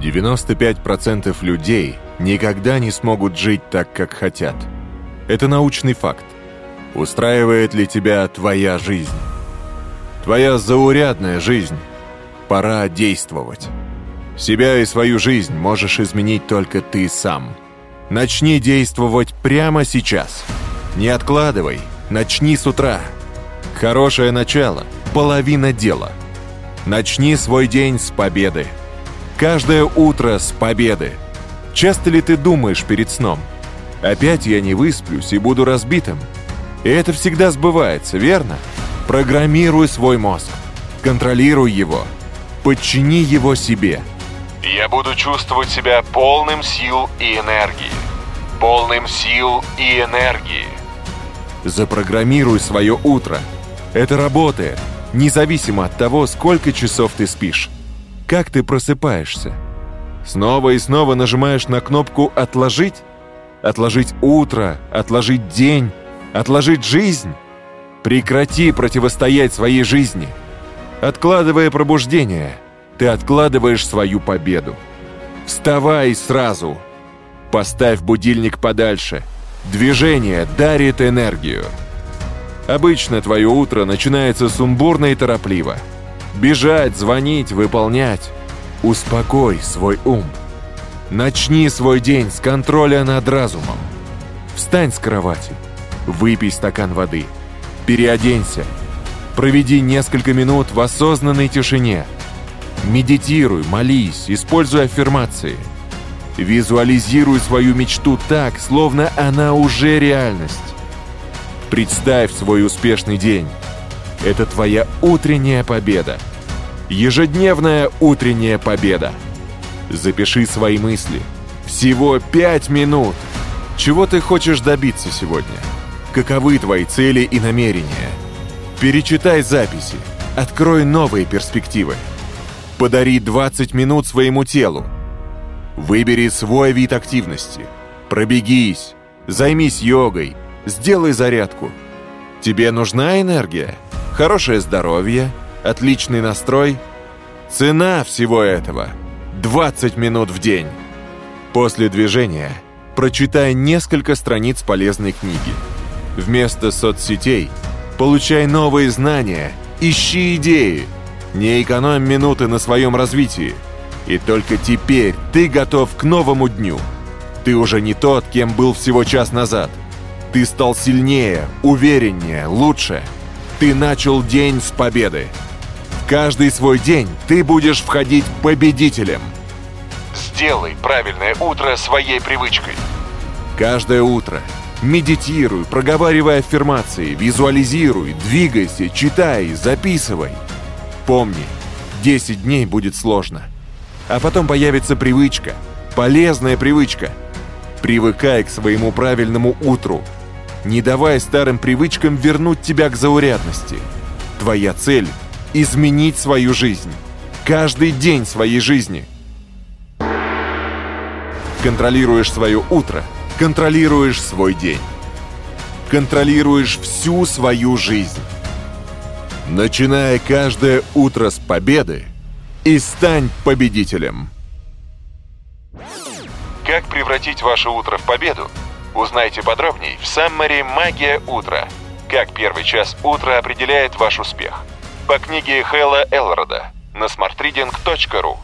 95% людей никогда не смогут жить так, как хотят. Это научный факт. Устраивает ли тебя твоя жизнь? Твоя заурядная жизнь. Пора действовать. Себя и свою жизнь можешь изменить только ты сам. Начни действовать прямо сейчас. Не откладывай, начни с утра. Хорошее начало – половина дела. Начни свой день с победы. Каждое утро с победы. Часто ли ты думаешь перед сном? Опять я не высплюсь и буду разбитым. И это всегда сбывается, верно? Программируй свой мозг. Контролируй его. Подчини его себе. Я буду чувствовать себя полным сил и энергии. Полным сил и энергии. Запрограммируй свое утро. Это работает, независимо от того, сколько часов ты спишь. Как ты просыпаешься? Снова и снова нажимаешь на кнопку «Отложить»? Отложить утро, отложить день, отложить жизнь? Прекрати противостоять своей жизни. Откладывая пробуждение, ты откладываешь свою победу. Вставай сразу. Поставь будильник подальше. Движение дарит энергию. Обычно твое утро начинается сумбурно и торопливо. Бежать, звонить, выполнять. Успокой свой ум. Начни свой день с контроля над разумом. Встань с кровати. Выпей стакан воды. Переоденься. Проведи несколько минут в осознанной тишине. Медитируй, молись, используй аффирмации. Визуализируй свою мечту так, словно она уже реальность. Представь свой успешный день. Это твоя утренняя победа. Ежедневная утренняя победа. Запиши свои мысли. Всего пять минут. Чего ты хочешь добиться сегодня? Каковы твои цели и намерения? Перечитай записи. Открой новые перспективы. Подари 20 минут своему телу. Выбери свой вид активности. Пробегись. Займись йогой. Сделай зарядку. Тебе нужна энергия? Хорошее здоровье? Отличный настрой? Цена всего этого – 20 минут в день. После движения прочитай несколько страниц полезной книги. Вместо соцсетей получай новые знания, ищи идеи. Не экономь минуты на своем развитии. И только теперь ты готов к новому дню. Ты уже не тот, кем был всего час назад. Ты стал сильнее, увереннее, лучше. Ты начал день с победы. В каждый свой день ты будешь входить победителем. Сделай правильное утро своей привычкой. Каждое утро медитируй, проговаривай аффирмации, визуализируй, двигайся, читай, записывай. Помни, 10 дней будет сложно. А потом появится привычка, полезная привычка. Привыкай к своему правильному утру. Не давай старым привычкам вернуть тебя к заурядности. Твоя цель – изменить свою жизнь. Каждый день своей жизни. Контролируешь свое утро, контролируешь свой день. Контролируешь всю свою жизнь. Начиная каждое утро с победы и стань победителем. Как превратить ваше утро в победу? Узнайте подробнее в Саммари «Магия утра». Как первый час утра определяет ваш успех. По книге Хэлла Элрода на smartreading.ru